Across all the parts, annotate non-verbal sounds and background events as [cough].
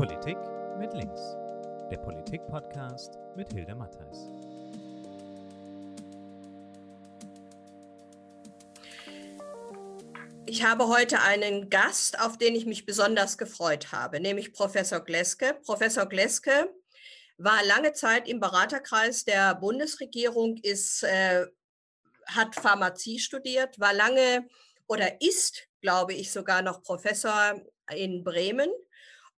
Politik mit links. Der Politik-Podcast mit Hilde Mattheis. Ich habe heute einen Gast, auf den ich mich besonders gefreut habe, nämlich Professor Gleske. Professor Gleske war lange Zeit im Beraterkreis der Bundesregierung, ist, äh, hat Pharmazie studiert, war lange oder ist, glaube ich, sogar noch Professor in Bremen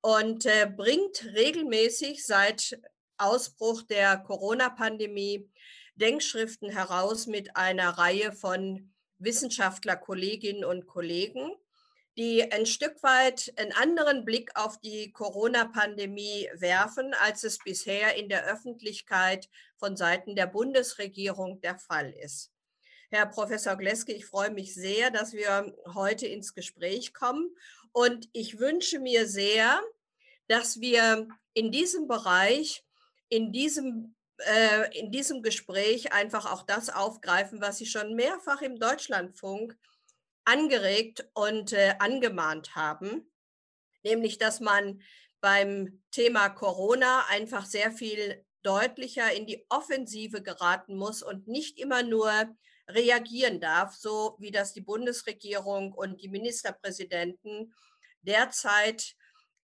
und äh, bringt regelmäßig seit Ausbruch der Corona-Pandemie Denkschriften heraus mit einer Reihe von Wissenschaftler, Kolleginnen und Kollegen, die ein Stück weit einen anderen Blick auf die Corona-Pandemie werfen, als es bisher in der Öffentlichkeit von Seiten der Bundesregierung der Fall ist. Herr Professor Gleske, ich freue mich sehr, dass wir heute ins Gespräch kommen. Und ich wünsche mir sehr, dass wir in diesem Bereich, in diesem äh, in diesem Gespräch einfach auch das aufgreifen, was Sie schon mehrfach im Deutschlandfunk angeregt und äh, angemahnt haben, nämlich dass man beim Thema Corona einfach sehr viel deutlicher in die Offensive geraten muss und nicht immer nur reagieren darf, so wie das die Bundesregierung und die Ministerpräsidenten derzeit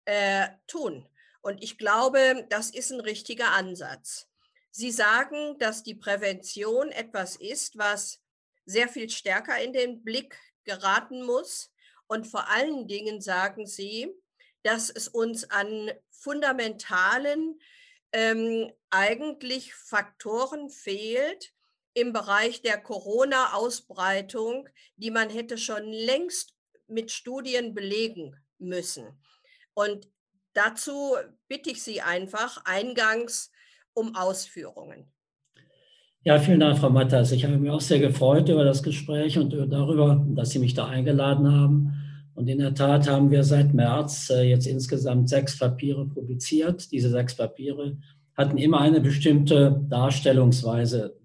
äh, tun. Und ich glaube, das ist ein richtiger Ansatz. Sie sagen, dass die Prävention etwas ist, was sehr viel stärker in den Blick geraten muss. Und vor allen Dingen sagen Sie, dass es uns an fundamentalen ähm, eigentlich Faktoren fehlt im Bereich der Corona-Ausbreitung, die man hätte schon längst mit Studien belegen müssen. Und dazu bitte ich Sie einfach eingangs um Ausführungen. Ja, vielen Dank, Frau Matters. Ich habe mich auch sehr gefreut über das Gespräch und darüber, dass Sie mich da eingeladen haben. Und in der Tat haben wir seit März äh, jetzt insgesamt sechs Papiere publiziert. Diese sechs Papiere hatten immer eine bestimmte Darstellungsweise.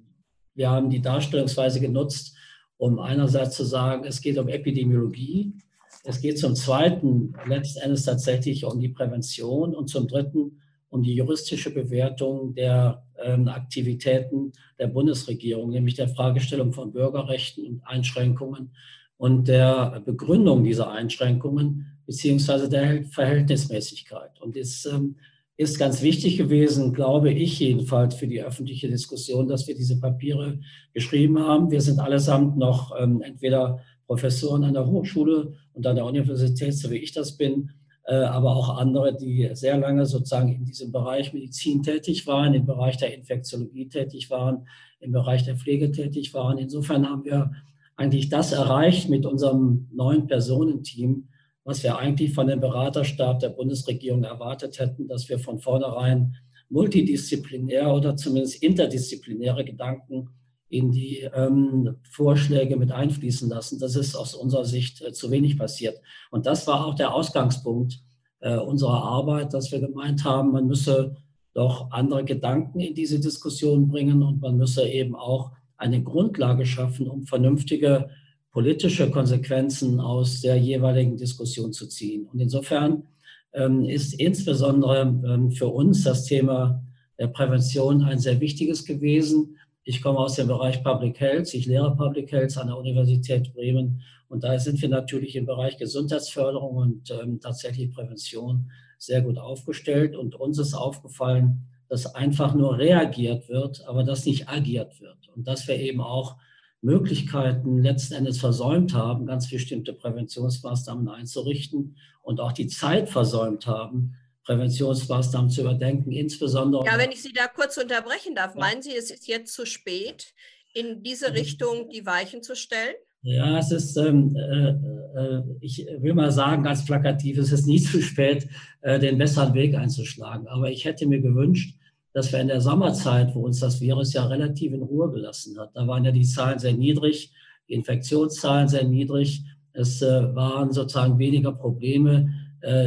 Wir haben die Darstellungsweise genutzt, um einerseits zu sagen, es geht um Epidemiologie, es geht zum Zweiten letzten Endes tatsächlich um die Prävention und zum Dritten um die juristische Bewertung der ähm, Aktivitäten der Bundesregierung, nämlich der Fragestellung von Bürgerrechten und Einschränkungen und der Begründung dieser Einschränkungen beziehungsweise der Verhältnismäßigkeit. Und es ähm, ist ganz wichtig gewesen, glaube ich jedenfalls, für die öffentliche Diskussion, dass wir diese Papiere geschrieben haben. Wir sind allesamt noch ähm, entweder Professoren an der Hochschule und an der Universität, so wie ich das bin, äh, aber auch andere, die sehr lange sozusagen in diesem Bereich Medizin tätig waren, im Bereich der Infektiologie tätig waren, im Bereich der Pflege tätig waren. Insofern haben wir eigentlich das erreicht mit unserem neuen Personenteam, was wir eigentlich von dem Beraterstab der Bundesregierung erwartet hätten, dass wir von vornherein multidisziplinär oder zumindest interdisziplinäre Gedanken in die ähm, Vorschläge mit einfließen lassen. Das ist aus unserer Sicht äh, zu wenig passiert. Und das war auch der Ausgangspunkt äh, unserer Arbeit, dass wir gemeint haben, man müsse doch andere Gedanken in diese Diskussion bringen und man müsse eben auch eine Grundlage schaffen, um vernünftige politische Konsequenzen aus der jeweiligen Diskussion zu ziehen. Und insofern ähm, ist insbesondere ähm, für uns das Thema der Prävention ein sehr wichtiges gewesen ich komme aus dem Bereich Public Health. Ich lehre Public Health an der Universität Bremen. Und da sind wir natürlich im Bereich Gesundheitsförderung und ähm, tatsächlich Prävention sehr gut aufgestellt. Und uns ist aufgefallen, dass einfach nur reagiert wird, aber dass nicht agiert wird. Und dass wir eben auch Möglichkeiten letzten Endes versäumt haben, ganz bestimmte Präventionsmaßnahmen einzurichten und auch die Zeit versäumt haben, Präventionsmaßnahmen zu überdenken, insbesondere. Ja, wenn ich Sie da kurz unterbrechen darf, meinen Sie, es ist jetzt zu spät, in diese. Richtung die Weichen zu stellen? Ja, es ist, ähm, äh, äh, ich will mal sagen, ganz plakativ, es ist nie zu spät, äh, den besseren Weg einzuschlagen. Aber ich hätte mir gewünscht, dass wir in der Sommerzeit, wo uns das Virus ja relativ in Ruhe gelassen hat, da waren ja die Zahlen sehr niedrig, die Infektionszahlen sehr niedrig, es äh, waren sozusagen weniger Probleme,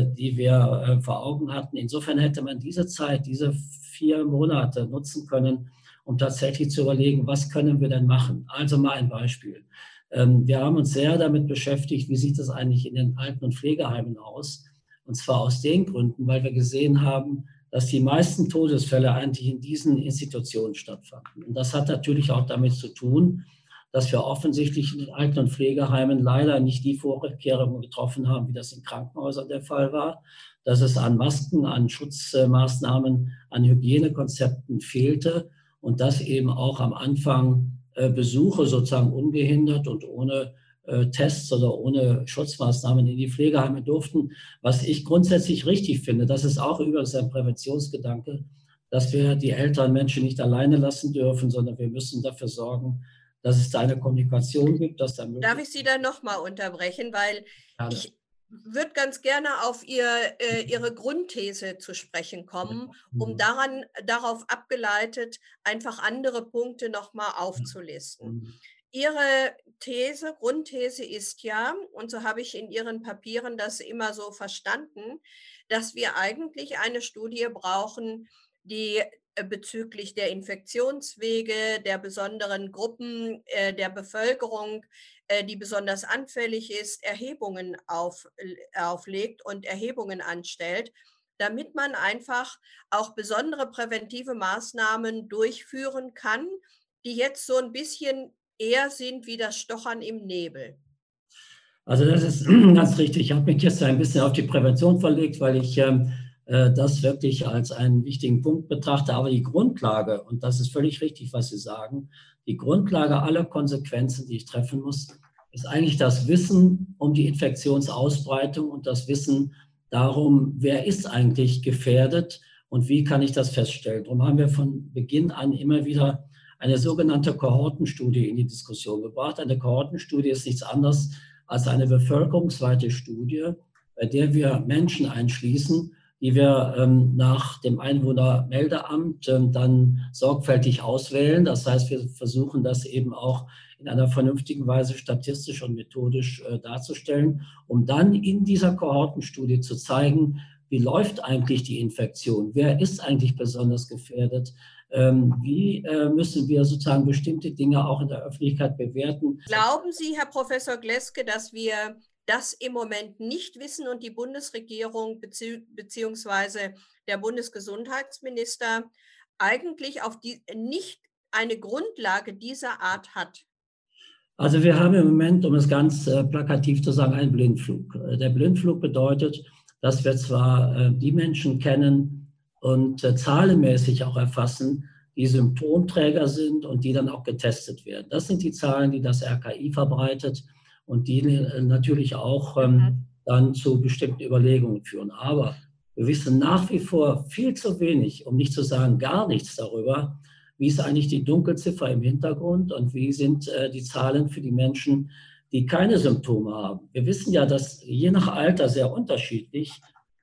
die wir äh, vor Augen hatten. Insofern hätte man diese Zeit, diese vier Monate nutzen können, um tatsächlich zu überlegen, was können wir denn machen. Also mal ein Beispiel. Ähm, wir haben uns sehr damit beschäftigt, wie sieht es eigentlich in den Alten- und Pflegeheimen aus. Und zwar aus den Gründen, weil wir gesehen haben, dass die meisten Todesfälle eigentlich in diesen Institutionen stattfanden. Und das hat natürlich auch damit zu tun, dass wir offensichtlich in den Alten- und Pflegeheimen leider nicht die Vorkehrungen getroffen haben, wie das in Krankenhäusern der Fall war, dass es an Masken, an Schutzmaßnahmen, an Hygienekonzepten fehlte und dass eben auch am Anfang äh, Besuche sozusagen ungehindert und ohne äh, Tests oder ohne Schutzmaßnahmen in die Pflegeheime durften, was ich grundsätzlich richtig finde. Das ist auch übrigens ein Präventionsgedanke, dass wir die älteren Menschen nicht alleine lassen dürfen, sondern wir müssen dafür sorgen, dass es da eine Kommunikation gibt, dass da Darf ich Sie da nochmal unterbrechen, weil Gerne. ich würde ganz gerne auf ihr, äh, Ihre Grundthese zu sprechen kommen, um mhm. daran, darauf abgeleitet einfach andere Punkte nochmal aufzulisten. Mhm. Ihre These, Grundthese ist ja, und so habe ich in Ihren Papieren das immer so verstanden, dass wir eigentlich eine Studie brauchen, die bezüglich der Infektionswege, der besonderen Gruppen äh, der Bevölkerung, äh, die besonders anfällig ist, Erhebungen auf, auflegt und Erhebungen anstellt, damit man einfach auch besondere präventive Maßnahmen durchführen kann, die jetzt so ein bisschen eher sind wie das Stochern im Nebel. Also das ist [clears throat] ganz richtig. Ich habe mich jetzt ein bisschen auf die Prävention verlegt, weil ich ähm, äh, das wirklich als einen wichtigen Punkt betrachte. Aber die Grundlage, und das ist völlig richtig, was Sie sagen, die Grundlage aller Konsequenzen, die ich treffen muss, ist eigentlich das Wissen um die Infektionsausbreitung und das Wissen darum, wer ist eigentlich gefährdet und wie kann ich das feststellen. Darum haben wir von Beginn an immer wieder eine sogenannte Kohortenstudie in die Diskussion gebracht. Eine Kohortenstudie ist nichts anderes als eine bevölkerungsweite Studie, bei der wir Menschen einschließen, die wir ähm, nach dem Einwohnermeldeamt ähm, dann sorgfältig auswählen. Das heißt, wir versuchen das eben auch in einer vernünftigen Weise statistisch und methodisch äh, darzustellen, um dann in dieser Kohortenstudie zu zeigen, wie läuft eigentlich die Infektion, wer ist eigentlich besonders gefährdet, ähm, wie äh, müssen wir sozusagen bestimmte Dinge auch in der Öffentlichkeit bewerten. Glauben Sie, Herr Professor Gleske, dass wir das im Moment nicht wissen und die Bundesregierung bezieh beziehungsweise der Bundesgesundheitsminister eigentlich auf die nicht eine Grundlage dieser Art hat? Also wir haben im Moment, um es ganz äh, plakativ zu sagen, einen Blindflug. Äh, der Blindflug bedeutet, dass wir zwar äh, die Menschen kennen und zahlenmäßig auch erfassen, die Symptomträger sind und die dann auch getestet werden. Das sind die Zahlen, die das RKI verbreitet und die äh, natürlich auch ähm, mhm. dann zu bestimmten Überlegungen führen. Aber wir wissen nach wie vor viel zu wenig, um nicht zu sagen gar nichts darüber, wie ist eigentlich die Dunkelziffer im Hintergrund und wie sind äh, die Zahlen für die Menschen, die keine Symptome haben. Wir wissen ja, dass je nach Alter sehr unterschiedlich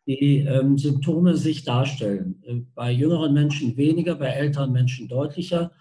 die ähm, Symptome sich darstellen. Äh, bei jüngeren Menschen weniger, bei älteren Menschen deutlicher.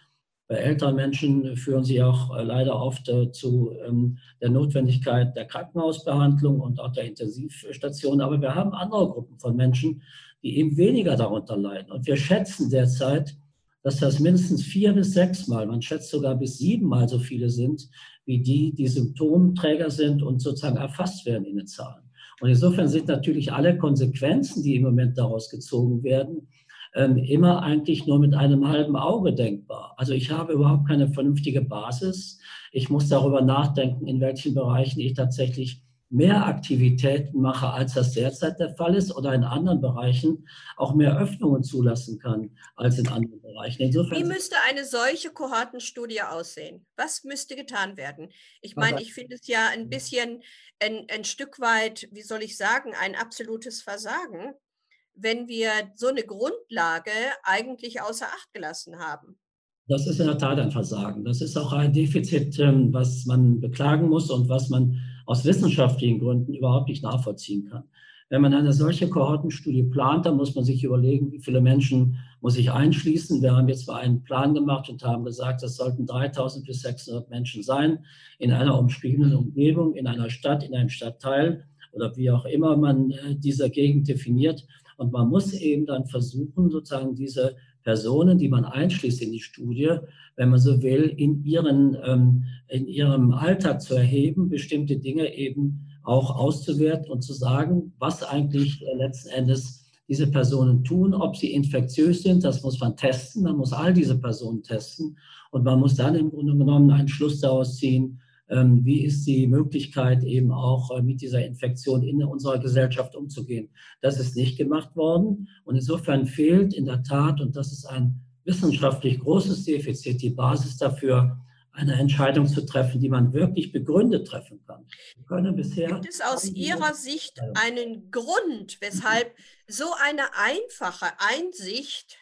Bei älteren Menschen führen sie auch äh, leider oft äh, zu ähm, der Notwendigkeit der Krankenhausbehandlung und auch der Intensivstation. Aber wir haben andere Gruppen von Menschen, die eben weniger darunter leiden. Und wir schätzen derzeit, dass das mindestens vier bis sechs Mal, man schätzt sogar bis sieben Mal so viele sind, wie die, die Symptomträger sind und sozusagen erfasst werden in den Zahlen. Und insofern sind natürlich alle Konsequenzen, die im Moment daraus gezogen werden, ähm, immer eigentlich nur mit einem halben Auge denkbar. Also ich habe überhaupt keine vernünftige Basis. Ich muss darüber nachdenken, in welchen Bereichen ich tatsächlich mehr Aktivitäten mache, als das derzeit der Fall ist, oder in anderen Bereichen auch mehr Öffnungen zulassen kann als in anderen Bereichen. Insofern Wie müsste eine solche Kohortenstudie aussehen? Was müsste getan werden? Ich meine, ich finde es ja ein bisschen ein, ein Stück weit, wie soll ich sagen, ein absolutes Versagen, wenn wir so eine Grundlage eigentlich außer Acht gelassen haben. Das ist in der Tat ein Versagen. Das ist auch ein Defizit, ähm, was man beklagen muss und was man aus wissenschaftlichen Gründen überhaupt nicht nachvollziehen kann. Wenn man eine solche Kohortenstudie plant, dann muss man sich überlegen, wie viele Menschen muss ich einschließen. Wir haben jetzt mal einen Plan gemacht und haben gesagt, das sollten 3000 bis 600 Menschen sein in einer umschriebenen Umgebung, in einer Stadt, in einem Stadtteil oder wie auch immer man äh, diese Gegend definiert. Und man muss eben dann versuchen, sozusagen diese Personen, die man einschließt in die Studie, wenn man so will, in, ihren, ähm, in ihrem Alltag zu erheben, bestimmte Dinge eben auch auszuwerten und zu sagen, was eigentlich äh, letzten Endes diese Personen tun, ob sie infektiös sind, das muss man testen, man muss all diese Personen testen. Und man muss dann im Grunde genommen einen Schluss daraus ziehen, wie ist die Möglichkeit eben auch äh, mit dieser Infektion in unserer Gesellschaft umzugehen. Das ist nicht gemacht worden und insofern fehlt in der Tat, und das ist ein wissenschaftlich großes Defizit, die Basis dafür, eine Entscheidung zu treffen, die man wirklich begründet treffen kann. Wir können bisher Gibt es aus Ihrer Sicht einen Grund, weshalb so eine einfache Einsicht,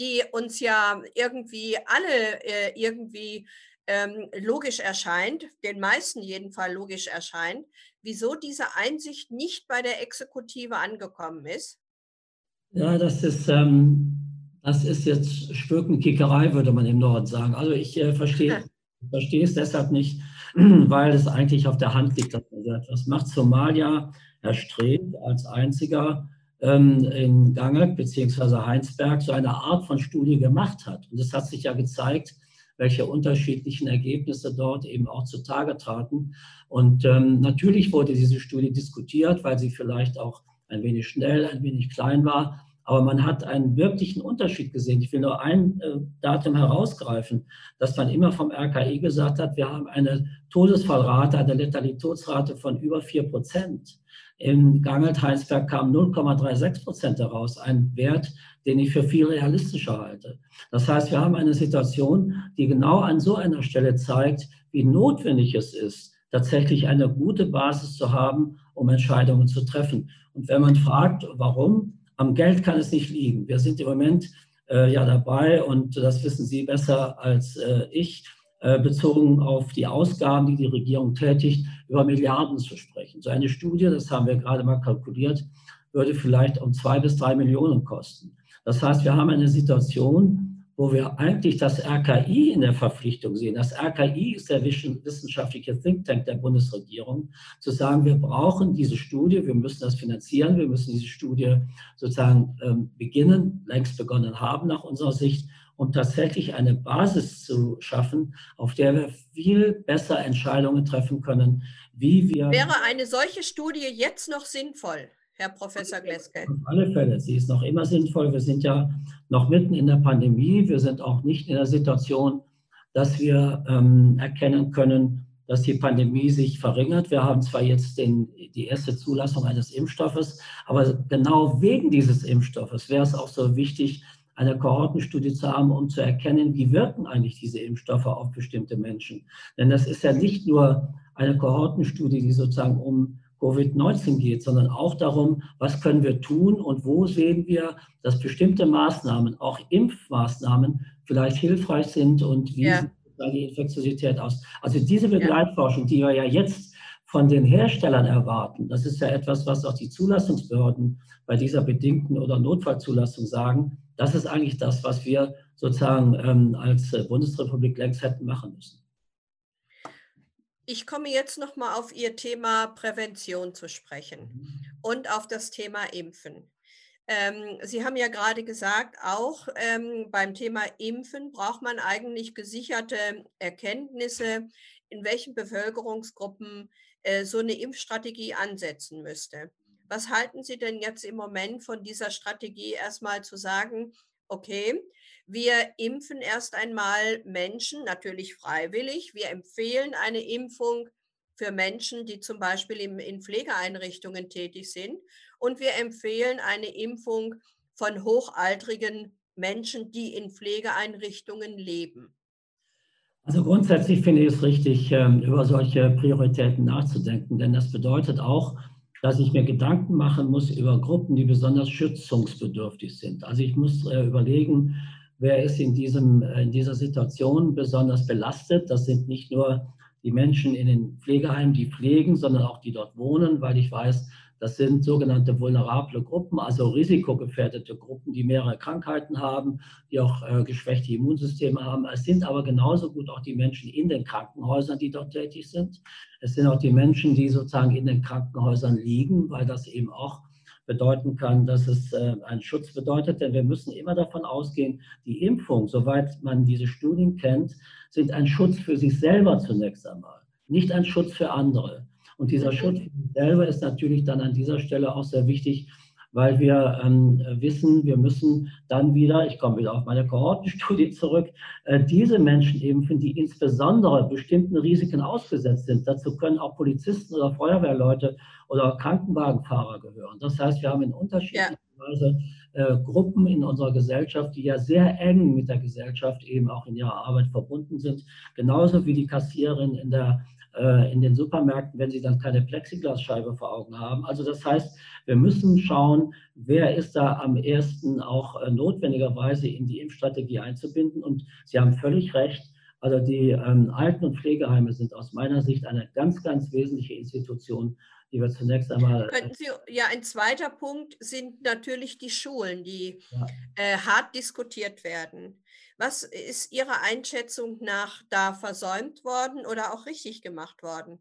die uns ja irgendwie alle äh, irgendwie ähm, logisch erscheint, den meisten jedenfalls logisch erscheint, wieso diese Einsicht nicht bei der Exekutive angekommen ist? Ja, das ist ähm, das ist jetzt Spökenkickerei, würde man im Norden sagen. Also ich äh, verstehe, verstehe es deshalb nicht, [clears throat] weil es eigentlich auf der Hand liegt, dass man so etwas macht. Somalia erstrebt als einziger ähm, in Gange bzw. Heinsberg so eine Art von Studie gemacht hat. Und es hat sich ja gezeigt, welche unterschiedlichen Ergebnisse dort eben auch zutage traten. Und ähm, natürlich wurde diese Studie diskutiert, weil sie vielleicht auch ein wenig schnell, ein wenig klein war. Aber man hat einen wirklichen Unterschied gesehen. Ich will nur ein äh, Datum herausgreifen, dass man immer vom RKI gesagt hat, wir haben eine Todesfallrate, eine Letalitätsrate von über 4 Prozent. In Gangelt-Heinsberg kam 0,36 Prozent heraus, ein Wert, den ich für viel realistischer halte. Das heißt, wir haben eine Situation, die genau an so einer Stelle zeigt, wie notwendig es ist, tatsächlich eine gute Basis zu haben, um Entscheidungen zu treffen. Und wenn man fragt, warum, am Geld kann es nicht liegen. Wir sind im Moment äh, ja dabei und das wissen Sie besser als äh, ich, bezogen auf die Ausgaben, die die Regierung tätigt, über Milliarden zu sprechen. So eine Studie, das haben wir gerade mal kalkuliert, würde vielleicht um zwei bis drei Millionen kosten. Das heißt, wir haben eine Situation, wo wir eigentlich das RKI in der Verpflichtung sehen. Das RKI ist der wissenschaftliche Think Tank der Bundesregierung, zu sagen, wir brauchen diese Studie, wir müssen das finanzieren, wir müssen diese Studie sozusagen ähm, beginnen, längst begonnen haben nach unserer Sicht, um tatsächlich eine Basis zu schaffen, auf der wir viel besser Entscheidungen treffen können, wie wir. Wäre eine solche Studie jetzt noch sinnvoll? Herr Professor Gleske? Auf alle Fälle. Sie ist noch immer sinnvoll. Wir sind ja noch mitten in der Pandemie. Wir sind auch nicht in der Situation, dass wir ähm, erkennen können, dass die Pandemie sich verringert. Wir haben zwar jetzt den, die erste Zulassung eines Impfstoffes, aber genau wegen dieses Impfstoffes wäre es auch so wichtig, eine Kohortenstudie zu haben, um zu erkennen, wie wirken eigentlich diese Impfstoffe auf bestimmte Menschen. Denn das ist ja nicht nur eine Kohortenstudie, die sozusagen um Covid-19 geht, sondern auch darum, was können wir tun und wo sehen wir, dass bestimmte Maßnahmen, auch Impfmaßnahmen, vielleicht hilfreich sind und wie ja. sieht die Infektiosität aus. Also diese Begleitforschung, die wir ja jetzt von den Herstellern erwarten, das ist ja etwas, was auch die Zulassungsbehörden bei dieser bedingten oder Notfallzulassung sagen, das ist eigentlich das, was wir sozusagen ähm, als Bundesrepublik längst hätten machen müssen. Ich komme jetzt noch mal auf Ihr Thema Prävention zu sprechen und auf das Thema Impfen. Ähm, Sie haben ja gerade gesagt, auch ähm, beim Thema Impfen braucht man eigentlich gesicherte Erkenntnisse, in welchen Bevölkerungsgruppen äh, so eine Impfstrategie ansetzen müsste. Was halten Sie denn jetzt im Moment von dieser Strategie, erstmal zu sagen, okay, wir impfen erst einmal Menschen, natürlich freiwillig. Wir empfehlen eine Impfung für Menschen, die zum Beispiel in Pflegeeinrichtungen tätig sind. Und wir empfehlen eine Impfung von hochaltrigen Menschen, die in Pflegeeinrichtungen leben. Also grundsätzlich finde ich es richtig, ähm, über solche Prioritäten nachzudenken, denn das bedeutet auch, dass ich mir Gedanken machen muss über Gruppen, die besonders schützungsbedürftig sind. Also ich muss äh, überlegen, wer ist in, diesem, äh, in dieser Situation besonders belastet. Das sind nicht nur die Menschen in den Pflegeheimen, die pflegen, sondern auch die dort wohnen, weil ich weiß, das sind sogenannte vulnerable Gruppen, also risikogefährdete Gruppen, die mehrere Krankheiten haben, die auch äh, geschwächte Immunsysteme haben. Es sind aber genauso gut auch die Menschen in den Krankenhäusern, die dort tätig sind. Es sind auch die Menschen, die sozusagen in den Krankenhäusern liegen, weil das eben auch bedeuten kann, dass es äh, einen Schutz bedeutet. Denn wir müssen immer davon ausgehen, die Impfung, soweit man diese Studien kennt, sind ein Schutz für sich selber zunächst einmal, nicht ein Schutz für andere. Und dieser Schutz selber ist natürlich dann an dieser Stelle auch sehr wichtig, weil wir ähm, wissen, wir müssen dann wieder, ich komme wieder auf meine Kohortenstudie [laughs] zurück, äh, diese Menschen impfen, die insbesondere bestimmten Risiken ausgesetzt sind. Dazu können auch Polizisten oder Feuerwehrleute oder Krankenwagenfahrer gehören. Das heißt, wir haben in unterschiedlicher ja. Weise äh, Gruppen in unserer Gesellschaft, die ja sehr eng mit der Gesellschaft eben auch in ihrer Arbeit verbunden sind, genauso wie die Kassiererin in der in den Supermärkten, wenn sie dann keine Plexiglasscheibe vor Augen haben. Also das heißt, wir müssen schauen, wer ist da am ersten auch äh, notwendigerweise in die Impfstrategie einzubinden. Und Sie haben völlig recht. Also die ähm, Alten- und Pflegeheime sind aus meiner Sicht eine ganz, ganz wesentliche Institution, die wir zunächst einmal. Könnten Sie, ja, ein zweiter Punkt sind natürlich die Schulen, die ja. äh, hart diskutiert werden. Was ist Ihrer Einschätzung nach da versäumt worden oder auch richtig gemacht worden?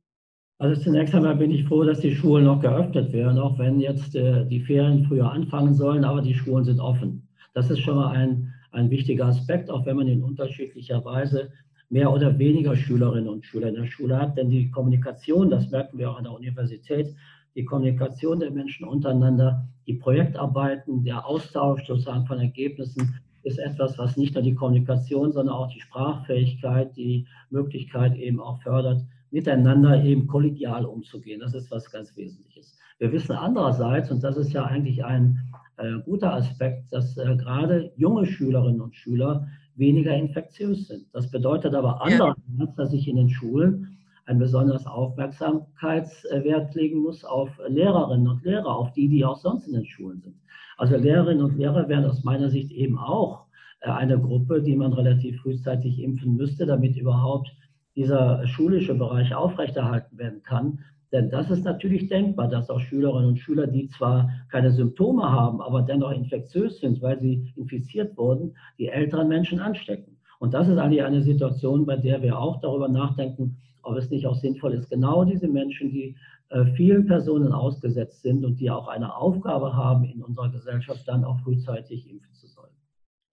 Also zunächst einmal bin ich froh, dass die Schulen noch geöffnet werden, auch wenn jetzt äh, die Ferien früher anfangen sollen, aber die Schulen sind offen. Das ist schon mal ein, ein wichtiger Aspekt, auch wenn man in unterschiedlicher Weise mehr oder weniger Schülerinnen und Schüler in der Schule hat. Denn die Kommunikation, das merken wir auch an der Universität, die Kommunikation der Menschen untereinander, die Projektarbeiten, der Austausch sozusagen von Ergebnissen, ist etwas, was nicht nur die Kommunikation, sondern auch die Sprachfähigkeit, die Möglichkeit eben auch fördert, miteinander eben kollegial umzugehen. Das ist was ganz Wesentliches. Wir wissen andererseits, und das ist ja eigentlich ein äh, guter Aspekt, dass äh, gerade junge Schülerinnen und Schüler weniger infektiös sind. Das bedeutet aber andererseits, ja. dass ich in den Schulen ein besonders Aufmerksamkeitswert legen muss auf Lehrerinnen und Lehrer, auf die, die auch sonst in den Schulen sind. Also Lehrerinnen und Lehrer wären aus meiner Sicht eben auch äh, eine Gruppe, die man relativ frühzeitig impfen müsste, damit überhaupt dieser schulische Bereich aufrechterhalten werden kann. Denn das ist natürlich denkbar, dass auch Schülerinnen und Schüler, die zwar keine Symptome haben, aber dennoch infektiös sind, weil sie infiziert wurden, die älteren Menschen anstecken. Und das ist eigentlich eine Situation, bei der wir auch darüber nachdenken, ob es nicht auch sinnvoll ist, genau diese Menschen, die äh, vielen Personen ausgesetzt sind und die auch eine Aufgabe haben in unserer Gesellschaft, dann auch frühzeitig impfen zu sollen.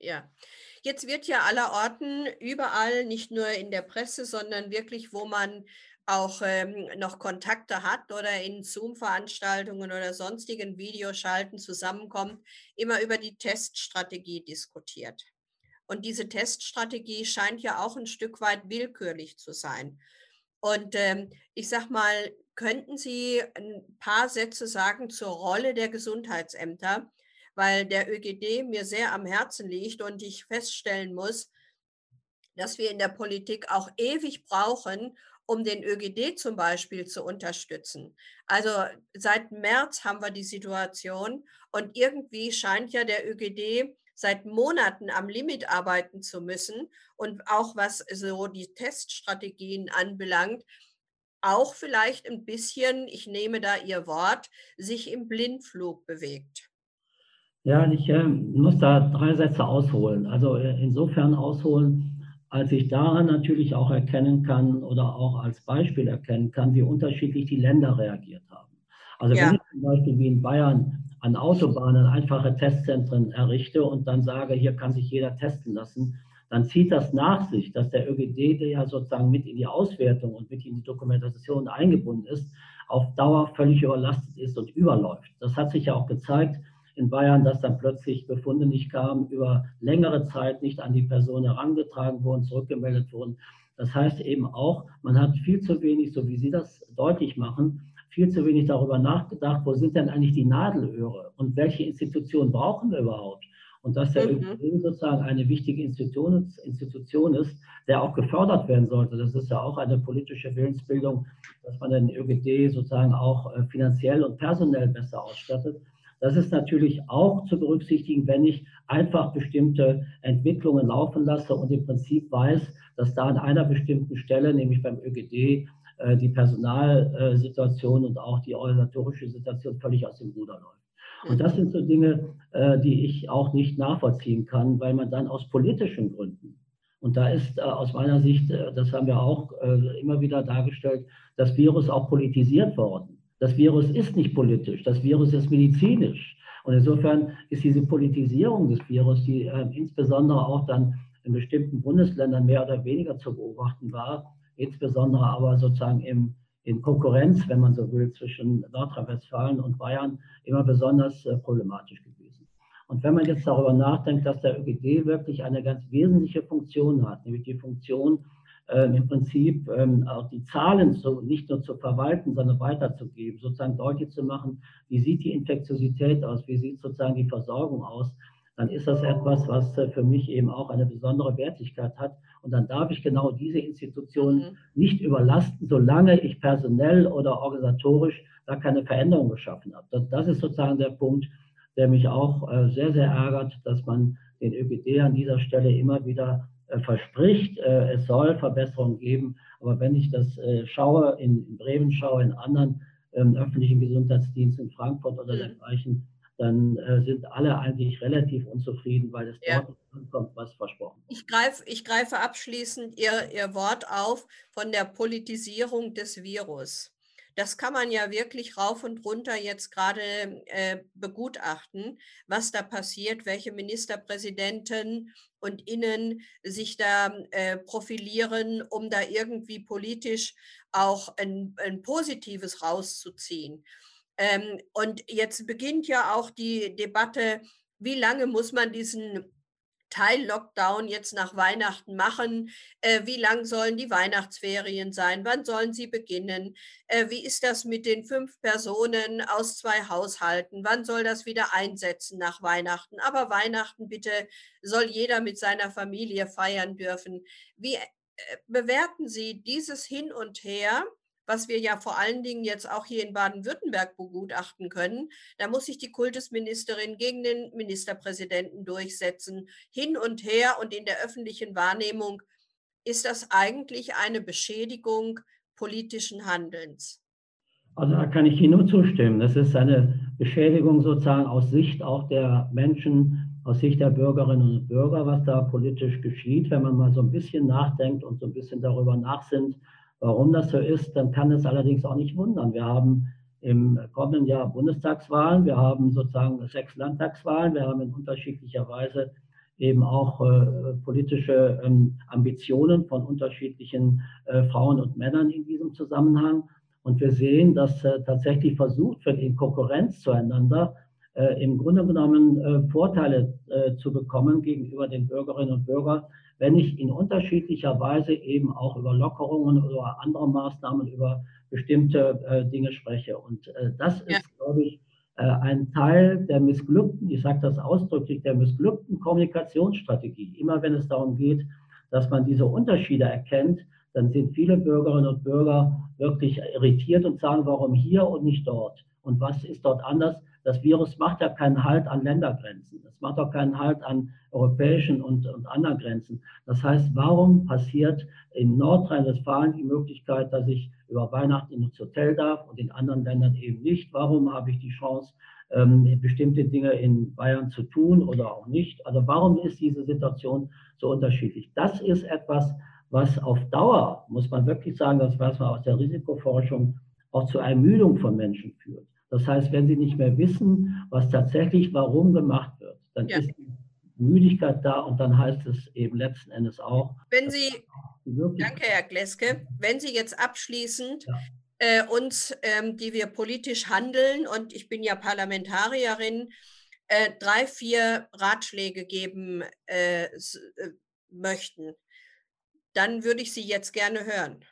Ja, jetzt wird ja aller Orten, überall, nicht nur in der Presse, sondern wirklich, wo man auch ähm, noch Kontakte hat oder in Zoom-Veranstaltungen oder sonstigen Videoschalten zusammenkommt, immer über die Teststrategie diskutiert. Und diese Teststrategie scheint ja auch ein Stück weit willkürlich zu sein. Und ähm, ich sag mal, könnten Sie ein paar Sätze sagen zur Rolle der Gesundheitsämter, weil der ÖGD mir sehr am Herzen liegt und ich feststellen muss, dass wir in der Politik auch ewig brauchen, um den ÖGD zum Beispiel zu unterstützen. Also seit März haben wir die Situation und irgendwie scheint ja der ÖGD seit Monaten am Limit arbeiten zu müssen und auch was so die Teststrategien anbelangt, auch vielleicht ein bisschen, ich nehme da Ihr Wort, sich im Blindflug bewegt. Ja, ich äh, muss da drei Sätze ausholen. Also äh, insofern ausholen, als ich daran natürlich auch erkennen kann oder auch als Beispiel erkennen kann, wie unterschiedlich die Länder reagiert haben. Also ja. wenn ich zum Beispiel wie in Bayern an Autobahnen einfache Testzentren errichte und dann sage, hier kann sich jeder testen lassen, dann zieht das nach sich, dass der ÖGD, der ja sozusagen mit in die Auswertung und mit in die Dokumentation eingebunden ist, auf Dauer völlig überlastet ist und überläuft. Das hat sich ja auch gezeigt in Bayern, dass dann plötzlich Befunde nicht kamen, über längere Zeit nicht an die Person herangetragen wurden, zurückgemeldet wurden. Das heißt eben auch, man hat viel zu wenig, so wie Sie das deutlich machen, viel zu wenig darüber nachgedacht, wo sind denn eigentlich die Nadelöhre und welche Institutionen brauchen wir überhaupt? Und dass der mhm. ÖGD sozusagen eine wichtige Institution, Institution ist, der auch gefördert werden sollte. Das ist ja auch eine politische Willensbildung, dass man den ÖGD sozusagen auch äh, finanziell und personell besser ausstattet. Das ist natürlich auch zu berücksichtigen, wenn ich einfach bestimmte Entwicklungen laufen lasse und im Prinzip weiß, dass da an einer bestimmten Stelle, nämlich beim ÖGD, äh, die Personalsituation und auch die organisatorische Situation völlig aus dem Ruder läuft. Und das sind so Dinge, äh, die ich auch nicht nachvollziehen kann, weil man dann aus politischen Gründen, und da ist äh, aus meiner Sicht, das haben wir auch immer wieder dargestellt, das Virus auch politisiert worden. Das Virus ist nicht politisch, das Virus ist medizinisch. Und insofern ist diese Politisierung des Virus, die äh, insbesondere auch dann in bestimmten Bundesländern mehr oder weniger zu beobachten war, insbesondere aber sozusagen im, in Konkurrenz, wenn man so will, zwischen Nordrhein-Westfalen und Bayern immer besonders äh, problematisch gewesen. Und wenn man jetzt darüber nachdenkt, dass der ÖGD wirklich eine ganz wesentliche Funktion hat, nämlich die Funktion, im Prinzip ähm, auch die Zahlen zu, nicht nur zu verwalten, sondern weiterzugeben, sozusagen deutlich zu machen, wie sieht die Infektiosität aus, wie sieht sozusagen die Versorgung aus, dann ist das etwas, was äh, für mich eben auch eine besondere Wertigkeit hat. Und dann darf ich genau diese Institutionen mhm. nicht überlasten, solange ich personell oder organisatorisch da keine Veränderung geschaffen habe. Das, das ist sozusagen der Punkt, der mich auch äh, sehr, sehr ärgert, dass man den ÖGD an dieser Stelle immer wieder verspricht, es soll Verbesserungen geben. Aber wenn ich das schaue, in Bremen schaue, in anderen ähm, öffentlichen Gesundheitsdiensten in Frankfurt oder mhm. dergleichen, dann äh, sind alle eigentlich relativ unzufrieden, weil es ja. dort kommt, was versprochen wird. Ich greife, ich greife abschließend Ihr, Ihr Wort auf von der Politisierung des Virus. Das kann man ja wirklich rauf und runter jetzt gerade äh, begutachten, was da passiert, welche Ministerpräsidenten und Innen sich da äh, profilieren, um da irgendwie politisch auch ein, ein Positives rauszuziehen. Ähm, und jetzt beginnt ja auch die Debatte, wie lange muss man diesen Teil-Lockdown jetzt nach Weihnachten machen? Äh, wie lang sollen die Weihnachtsferien sein? Wann sollen sie beginnen? Äh, wie ist das mit den fünf Personen aus zwei Haushalten? Wann soll das wieder einsetzen nach Weihnachten? Aber Weihnachten bitte soll jeder mit seiner Familie feiern dürfen. Wie äh, bewerten Sie dieses Hin und Her? Was wir ja vor allen Dingen jetzt auch hier in Baden-Württemberg begutachten können. Da muss sich die Kultusministerin gegen den Ministerpräsidenten durchsetzen. Hin und her und in der öffentlichen Wahrnehmung ist das eigentlich eine Beschädigung politischen Handelns. Also da kann ich Ihnen nur zustimmen. Das ist eine Beschädigung sozusagen aus Sicht auch der Menschen, aus Sicht der Bürgerinnen und Bürger, was da politisch geschieht. Wenn man mal so ein bisschen nachdenkt und so ein bisschen darüber nachsinnt, Warum das so ist, dann kann es allerdings auch nicht wundern. Wir haben im kommenden Jahr Bundestagswahlen, wir haben sozusagen sechs Landtagswahlen, wir haben in unterschiedlicher Weise eben auch äh, politische ähm, Ambitionen von unterschiedlichen äh, Frauen und Männern in diesem Zusammenhang. Und wir sehen, dass äh, tatsächlich versucht wird, in Konkurrenz zueinander äh, im Grunde genommen äh, Vorteile äh, zu bekommen gegenüber den Bürgerinnen und Bürgern, wenn ich in unterschiedlicher Weise eben auch über Lockerungen oder andere Maßnahmen, über bestimmte äh, Dinge spreche. Und äh, das ist, ja. glaube ich, äh, ein Teil der missglückten, ich sage das ausdrücklich, der missglückten Kommunikationsstrategie. Immer wenn es darum geht, dass man diese Unterschiede erkennt, dann sind viele Bürgerinnen und Bürger wirklich irritiert und sagen, warum hier und nicht dort? Und was ist dort anders? Das Virus macht ja keinen Halt an Ländergrenzen. Es macht auch keinen Halt an europäischen und, und anderen Grenzen. Das heißt, warum passiert in Nordrhein-Westfalen die Möglichkeit, dass ich über Weihnachten ins Hotel darf und in anderen Ländern eben nicht? Warum habe ich die Chance, ähm, bestimmte Dinge in Bayern zu tun oder auch nicht? Also warum ist diese Situation so unterschiedlich? Das ist etwas, was auf Dauer, muss man wirklich sagen, das weiß man aus der Risikoforschung, auch zur Ermüdung von Menschen führt. Das heißt, wenn Sie nicht mehr wissen, was tatsächlich warum gemacht wird, dann ja. ist die Müdigkeit da und dann heißt es eben letzten Endes auch. Wenn Sie, danke Herr Gleske, wenn Sie jetzt abschließend ja. äh, uns, ähm, die wir politisch handeln, und ich bin ja Parlamentarierin, äh, drei, vier Ratschläge geben äh, äh möchten, dann würde ich Sie jetzt gerne hören.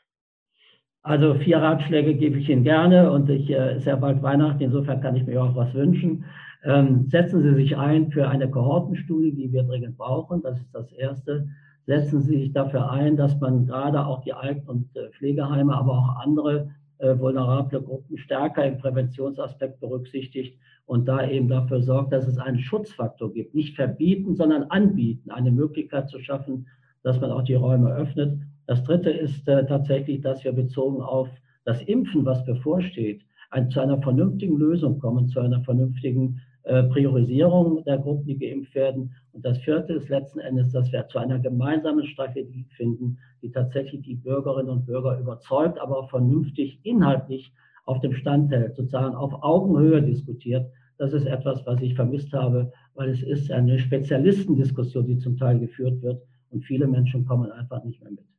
Also vier Ratschläge gebe ich Ihnen gerne und ich äh, ist ja bald Weihnachten, insofern kann ich mir auch was wünschen. Ähm, setzen Sie sich ein für eine Kohortenstudie, die wir dringend brauchen. Das ist das Erste. Setzen Sie sich dafür ein, dass man gerade auch die Alten- und äh, Pflegeheime, aber auch andere äh, vulnerable Gruppen stärker im Präventionsaspekt berücksichtigt und da eben dafür sorgt, dass es einen Schutzfaktor gibt. Nicht verbieten, sondern anbieten, eine Möglichkeit zu schaffen, dass man auch die Räume öffnet. Das Dritte ist äh, tatsächlich, dass wir bezogen auf das Impfen, was bevorsteht, ein, zu einer vernünftigen Lösung kommen, zu einer vernünftigen äh, Priorisierung der Gruppen, die geimpft werden. Und das Vierte ist letzten Endes, dass wir zu einer gemeinsamen Strategie finden, die tatsächlich die Bürgerinnen und Bürger überzeugt, aber auch vernünftig inhaltlich auf dem Stand hält, sozusagen auf Augenhöhe diskutiert. Das ist etwas, was ich vermisst habe, weil es ist eine Spezialistendiskussion, die zum Teil geführt wird und viele Menschen kommen einfach nicht mehr mit.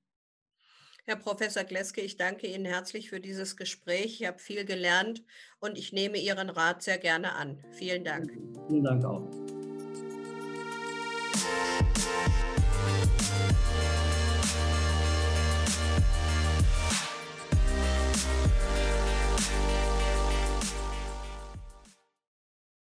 Herr Professor Gleske, ich danke Ihnen herzlich für dieses Gespräch. Ich habe viel gelernt und ich nehme Ihren Rat sehr gerne an. Vielen Dank. Vielen Dank auch.